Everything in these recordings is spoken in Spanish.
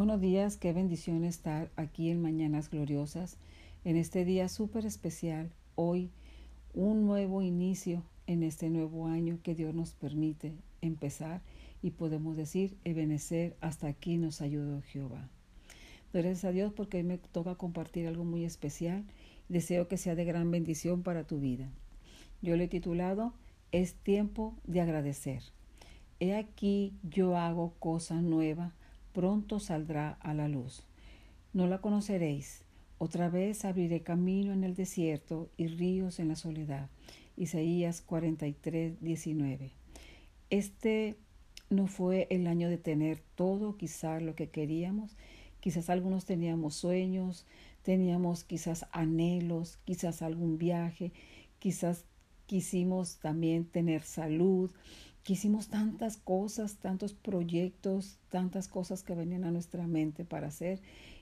Buenos días, qué bendición estar aquí en Mañanas Gloriosas, en este día súper especial, hoy, un nuevo inicio en este nuevo año que Dios nos permite empezar y podemos decir, Ebenecer, hasta aquí nos ayudó Jehová. Gracias a Dios porque hoy me toca compartir algo muy especial. Deseo que sea de gran bendición para tu vida. Yo le he titulado Es tiempo de agradecer. He aquí yo hago cosa nueva pronto saldrá a la luz. No la conoceréis. Otra vez abriré camino en el desierto y ríos en la soledad. Isaías 43, 19. Este no fue el año de tener todo, quizás lo que queríamos. Quizás algunos teníamos sueños, teníamos quizás anhelos, quizás algún viaje, quizás quisimos también tener salud, Quisimos tantas cosas, tantos proyectos, tantas cosas que venían a nuestra mente para hacer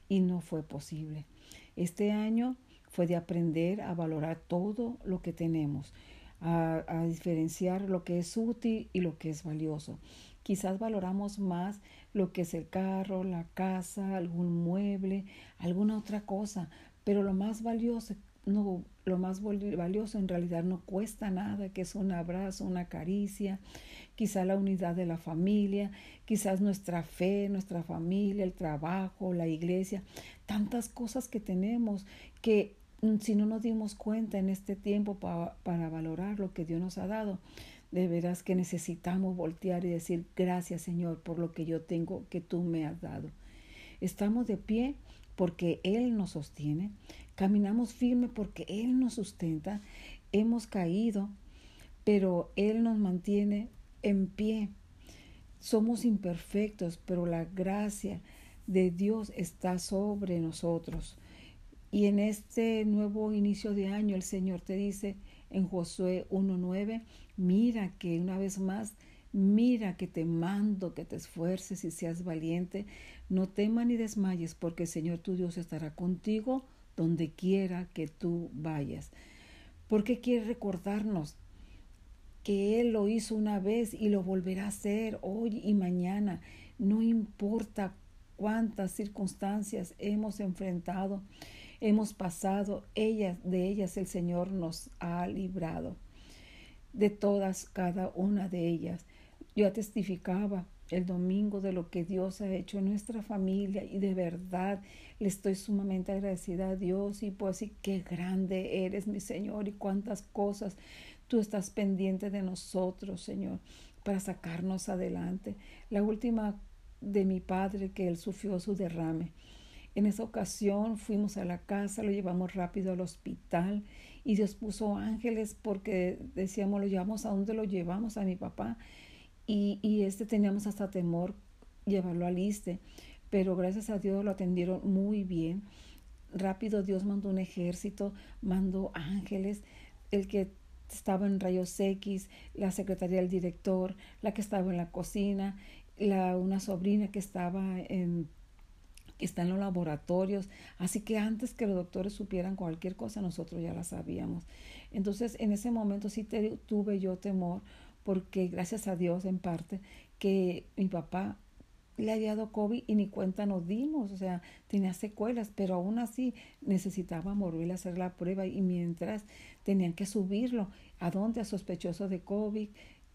y no fue posible. Este año fue de aprender a valorar todo lo que tenemos, a, a, diferenciar lo que es útil y lo que es valioso. Quizás valoramos más lo que es el carro, la casa, algún mueble, alguna otra cosa, pero lo más valioso no, lo más valioso en realidad no cuesta nada, que es un abrazo, una caricia, quizá la unidad de la familia, quizás nuestra fe, nuestra familia, el trabajo, la iglesia, tantas cosas que tenemos que mm, si no nos dimos cuenta en este tiempo para valorar lo que Dios nos ha dado, de veras que necesitamos voltear y decir gracias Señor por lo que yo tengo que tú me has dado. Estamos de pie porque Él nos sostiene, caminamos firme porque Él nos sustenta, hemos caído, pero Él nos mantiene en pie. Somos imperfectos, pero la gracia de Dios está sobre nosotros. Y en este nuevo inicio de año el Señor te dice en Josué 1.9, mira que una vez más Mira que te mando que te esfuerces y seas valiente. No temas ni desmayes, porque el Señor tu Dios estará contigo donde quiera que tú vayas. Porque quiere recordarnos que Él lo hizo una vez y lo volverá a hacer hoy y mañana. No importa cuántas circunstancias hemos enfrentado, hemos pasado, ellas, de ellas el Señor nos ha librado. De todas, cada una de ellas. Yo testificaba el domingo de lo que Dios ha hecho en nuestra familia y de verdad le estoy sumamente agradecida a Dios y puedo decir qué grande eres mi Señor y cuántas cosas tú estás pendiente de nosotros Señor para sacarnos adelante. La última de mi padre que él sufrió su derrame. En esa ocasión fuimos a la casa, lo llevamos rápido al hospital y Dios puso ángeles porque decíamos, lo llevamos a dónde lo llevamos a mi papá y, y este teníamos hasta temor llevarlo al ISTE, pero gracias a Dios lo atendieron muy bien. Rápido Dios mandó un ejército, mandó ángeles, el que estaba en rayos X, la secretaria del director, la que estaba en la cocina, la, una sobrina que estaba en que está en los laboratorios. Así que antes que los doctores supieran cualquier cosa, nosotros ya la sabíamos. Entonces, en ese momento sí tuve yo temor porque gracias a Dios en parte que mi papá le había dado COVID y ni cuenta nos dimos, o sea, tenía secuelas, pero aún así necesitaba volver a hacer la prueba y mientras tenían que subirlo, ¿a dónde? A sospechoso de COVID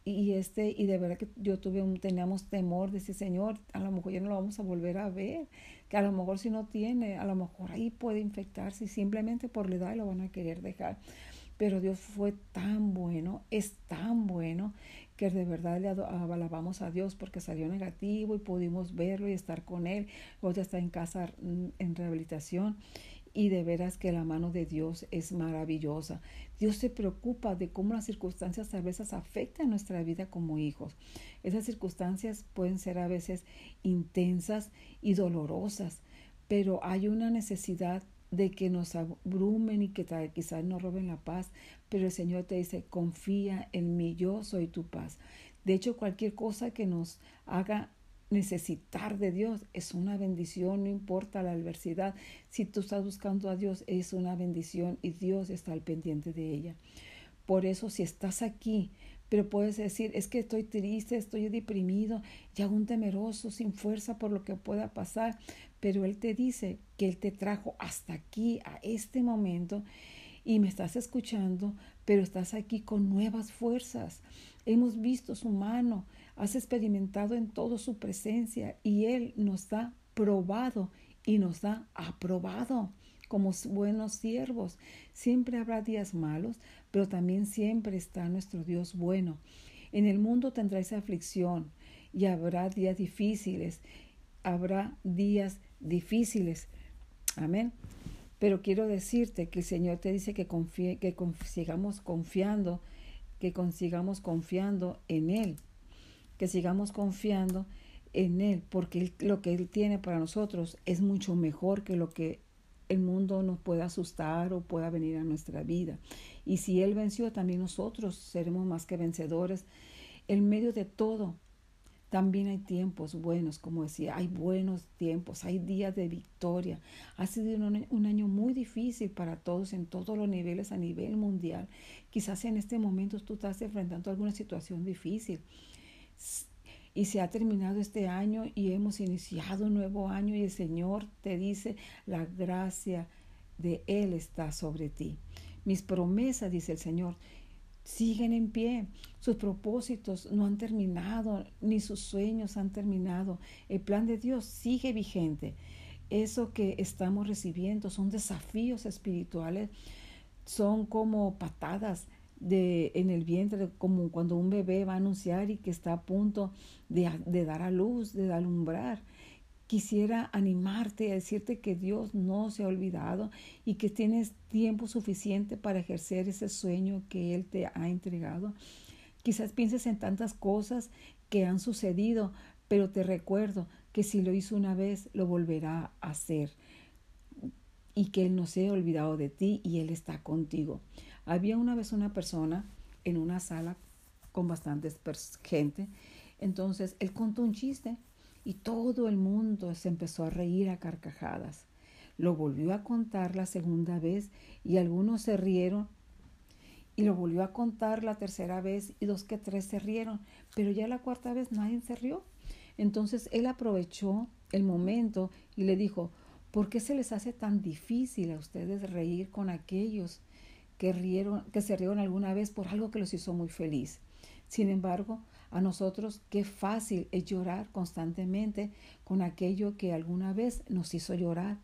y este y de verdad que yo tuve un, teníamos temor de ese señor a lo mejor ya no lo vamos a volver a ver que a lo mejor si no tiene a lo mejor ahí puede infectarse y simplemente por la edad lo van a querer dejar pero Dios fue tan bueno, es tan bueno, que de verdad le alabamos a Dios porque salió negativo y pudimos verlo y estar con Él. Hoy ya está en casa mm, en rehabilitación y de veras que la mano de Dios es maravillosa. Dios se preocupa de cómo las circunstancias a veces afectan nuestra vida como hijos. Esas circunstancias pueden ser a veces intensas y dolorosas, pero hay una necesidad de que nos abrumen y que quizás nos roben la paz, pero el Señor te dice, confía en mí, yo soy tu paz. De hecho, cualquier cosa que nos haga necesitar de Dios es una bendición, no importa la adversidad. Si tú estás buscando a Dios, es una bendición y Dios está al pendiente de ella. Por eso, si estás aquí pero puedes decir, es que estoy triste, estoy deprimido y aún temeroso, sin fuerza por lo que pueda pasar, pero Él te dice que Él te trajo hasta aquí, a este momento, y me estás escuchando, pero estás aquí con nuevas fuerzas. Hemos visto su mano, has experimentado en todo su presencia y Él nos da probado y nos da aprobado como buenos siervos. Siempre habrá días malos, pero también siempre está nuestro Dios bueno. En el mundo tendráis aflicción y habrá días difíciles, habrá días difíciles. Amén. Pero quiero decirte que el Señor te dice que, confíe, que sigamos confiando, que consigamos confiando en Él, que sigamos confiando en Él, porque lo que Él tiene para nosotros es mucho mejor que lo que el mundo nos pueda asustar o pueda venir a nuestra vida. Y si Él venció, también nosotros seremos más que vencedores. En medio de todo, también hay tiempos buenos, como decía, hay buenos tiempos, hay días de victoria. Ha sido un, año muy difícil para todos en todos los niveles a nivel mundial. Quizás en este momento tú estás enfrentando alguna situación difícil. Y se ha terminado este año y hemos iniciado un nuevo año y el Señor te dice, la gracia de Él está sobre ti. Mis promesas, dice el Señor, siguen en pie. Sus propósitos no han terminado, ni sus sueños han terminado. El plan de Dios sigue vigente. Eso que estamos recibiendo son desafíos espirituales, son como patadas en el vientre, como cuando un bebé va a anunciar y que está a punto de, de dar a luz, de alumbrar quisiera animarte a decirte que Dios no se ha olvidado y que tienes tiempo suficiente para ejercer ese sueño que Él te ha entregado. Quizás pienses en tantas cosas que han sucedido, pero te recuerdo que si lo hizo una vez, lo volverá a hacer y que Él no se ha olvidado de ti y Él está contigo. Había una vez una persona en una sala con bastante gente, entonces Él contó un chiste y todo el mundo se empezó a reír a carcajadas. Lo volvió a contar la segunda vez y algunos se rieron y lo volvió a contar la tercera vez y dos que tres se rieron, pero ya la cuarta vez nadie se rió. Entonces él aprovechó el momento y le dijo, ¿por qué se les hace tan difícil a ustedes reír con aquellos que, rieron, que se rieron alguna vez por algo que los hizo muy feliz? Sin embargo, a nosotros qué fácil es llorar constantemente con aquello que alguna vez nos hizo llorar.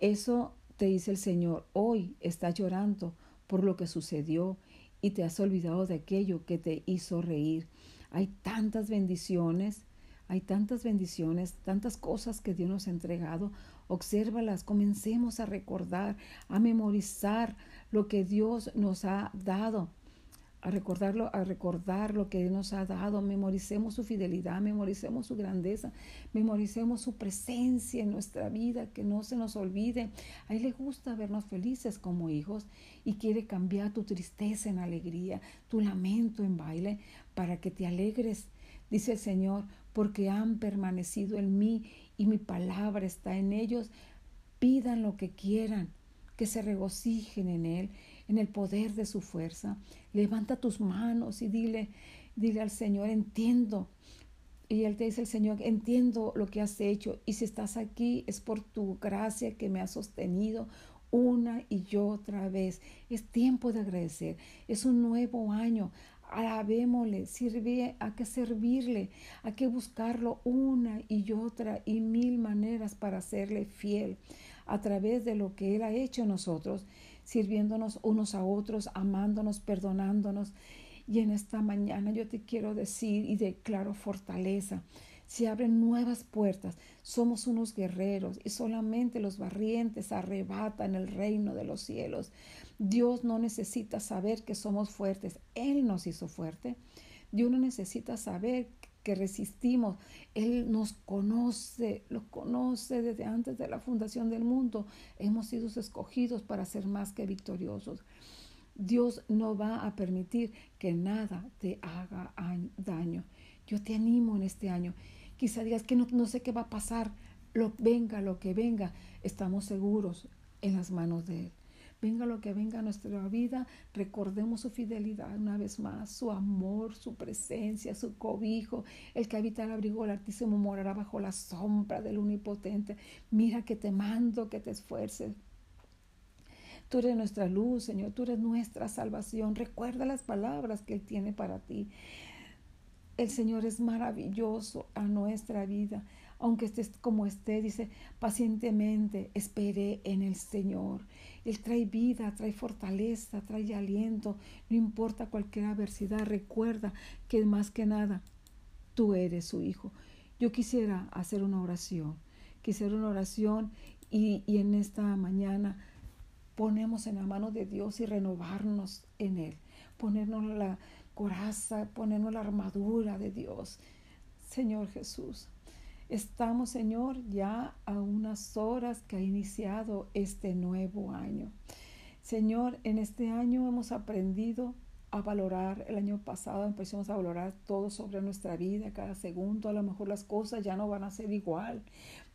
Eso te dice el Señor, hoy estás llorando por lo que sucedió y te has olvidado de aquello que te hizo reír. Hay tantas bendiciones, hay tantas bendiciones, tantas cosas que Dios nos ha entregado. Obsérvalas, comencemos a recordar, a memorizar lo que Dios nos ha dado a recordarlo, a recordar lo que nos ha dado, memoricemos su fidelidad, memoricemos su grandeza, memoricemos su presencia en nuestra vida, que no se nos olvide. A Él le gusta vernos felices como hijos y quiere cambiar tu tristeza en alegría, tu lamento en baile, para que te alegres, dice el Señor, porque han permanecido en mí y mi palabra está en ellos. Pidan lo que quieran, que se regocijen en Él en el poder de su fuerza. Levanta tus manos y dile, dile al Señor, entiendo. Y Él te dice, el Señor, entiendo lo que has hecho. Y si estás aquí es por tu gracia que me ha sostenido una y otra vez. Es tiempo de agradecer. Es un nuevo año. Alabémosle, sirve, hay que servirle, hay que buscarlo una y otra y mil maneras para serle fiel a través de lo que Él ha hecho en nosotros sirviéndonos unos a otros, amándonos, perdonándonos. Y en esta mañana yo te quiero decir y declaro fortaleza. Se abren nuevas puertas. Somos unos guerreros y solamente los barrientes arrebatan el reino de los cielos. Dios no necesita saber que somos fuertes. Él nos hizo fuerte. Dios no necesita saber que resistimos. Él nos conoce, lo conoce desde antes de la fundación del mundo. Hemos sido escogidos para ser más que victoriosos. Dios no va a permitir que nada te haga daño. Yo te animo en este año. Quizá digas que no, no sé qué va a pasar. Lo, venga lo que venga, estamos seguros en las manos de Él. venga lo que venga a nuestra vida, recordemos su fidelidad una vez más, su amor, su presencia, su cobijo. El que habita el abrigo del Altísimo morará bajo la sombra del Omnipotente. Mira que te mando que te esfuerces. Tú eres nuestra luz, Señor, tú eres nuestra salvación. Recuerda las palabras que Él tiene para ti. El Señor es maravilloso a nuestra vida aunque estés como esté, dice, pacientemente esperé en el Señor. Él trae vida, trae fortaleza, trae aliento, no importa cualquier adversidad, recuerda que más que nada tú eres su hijo. Yo quisiera hacer una oración, quisiera una oración y, y en esta mañana ponemos en la mano de Dios y renovarnos en Él, ponernos la coraza, ponernos la armadura de Dios. Señor Jesús, Estamos, Señor, ya a unas horas que ha iniciado este nuevo año. Señor, en este año hemos aprendido a valorar, el año pasado empezamos a valorar todo sobre nuestra vida, cada segundo, a lo mejor las cosas ya no van a ser igual,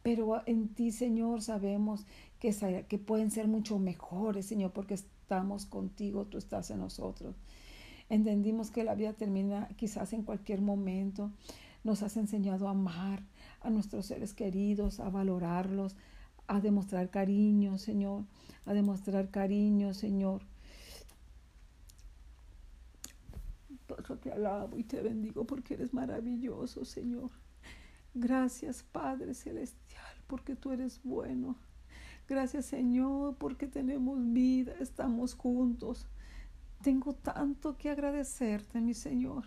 pero en ti, Señor, sabemos que, que pueden ser mucho mejores, Señor, porque estamos contigo, tú estás en nosotros. Entendimos que la vida termina quizás en cualquier momento. Nos has enseñado a amar, a nuestros seres queridos, a valorarlos, a demostrar cariño, Señor, a demostrar cariño, Señor. Te alabo y te bendigo porque eres maravilloso, Señor. Gracias, Padre Celestial, porque tú eres bueno. Gracias, Señor, porque tenemos vida, estamos juntos. Tengo tanto que agradecerte, mi Señor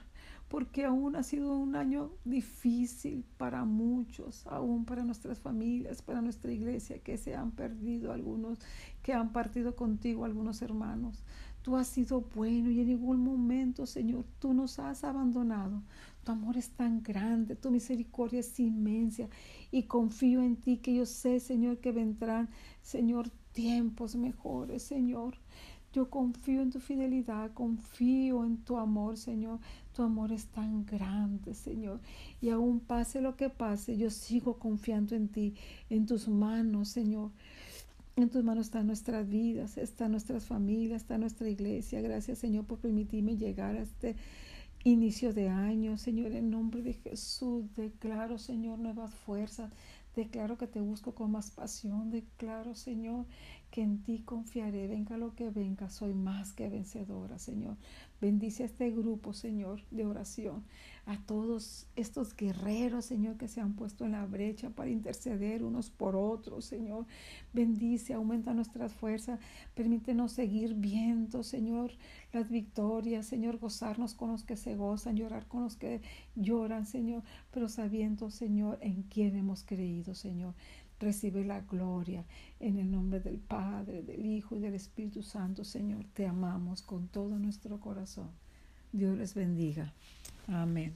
porque aún ha sido un año difícil para muchos, aún para nuestras familias, para nuestra iglesia, que se han perdido algunos, que han partido contigo algunos hermanos. Tú has sido bueno y en ningún momento, Señor, tú nos has abandonado. Tu amor es tan grande, tu misericordia es inmensa y confío en ti que yo sé, Señor, que vendrán, Señor, tiempos mejores, Señor. Yo confío en tu fidelidad, confío en tu amor, Señor. Tu amor es tan grande, Señor. Y aún pase lo que pase, yo sigo confiando en ti, en tus manos, Señor. En tus manos están nuestras vidas, están nuestras familias, está nuestra iglesia. Gracias, Señor, por permitirme llegar a este inicio de año. Señor, en nombre de Jesús, declaro, Señor, nuevas fuerzas. Declaro que te busco con más pasión. Declaro, Señor, que en ti confiaré. Venga lo que venga, soy más que vencedora, Señor. Bendice a este grupo, Señor, de oración a todos estos guerreros, Señor, que se han puesto en la brecha para interceder unos por otros, Señor. Bendice, aumenta nuestras fuerzas, permítenos seguir viendo, Señor, las victorias, Señor, gozarnos con los que se gozan, llorar con los que lloran, Señor, pero sabiendo, Señor, en quién hemos creído, Señor. Recibe la gloria en el nombre del Padre, del Hijo y del Espíritu Santo, Señor. Te amamos con todo nuestro corazón. Dios les bendiga. Amén.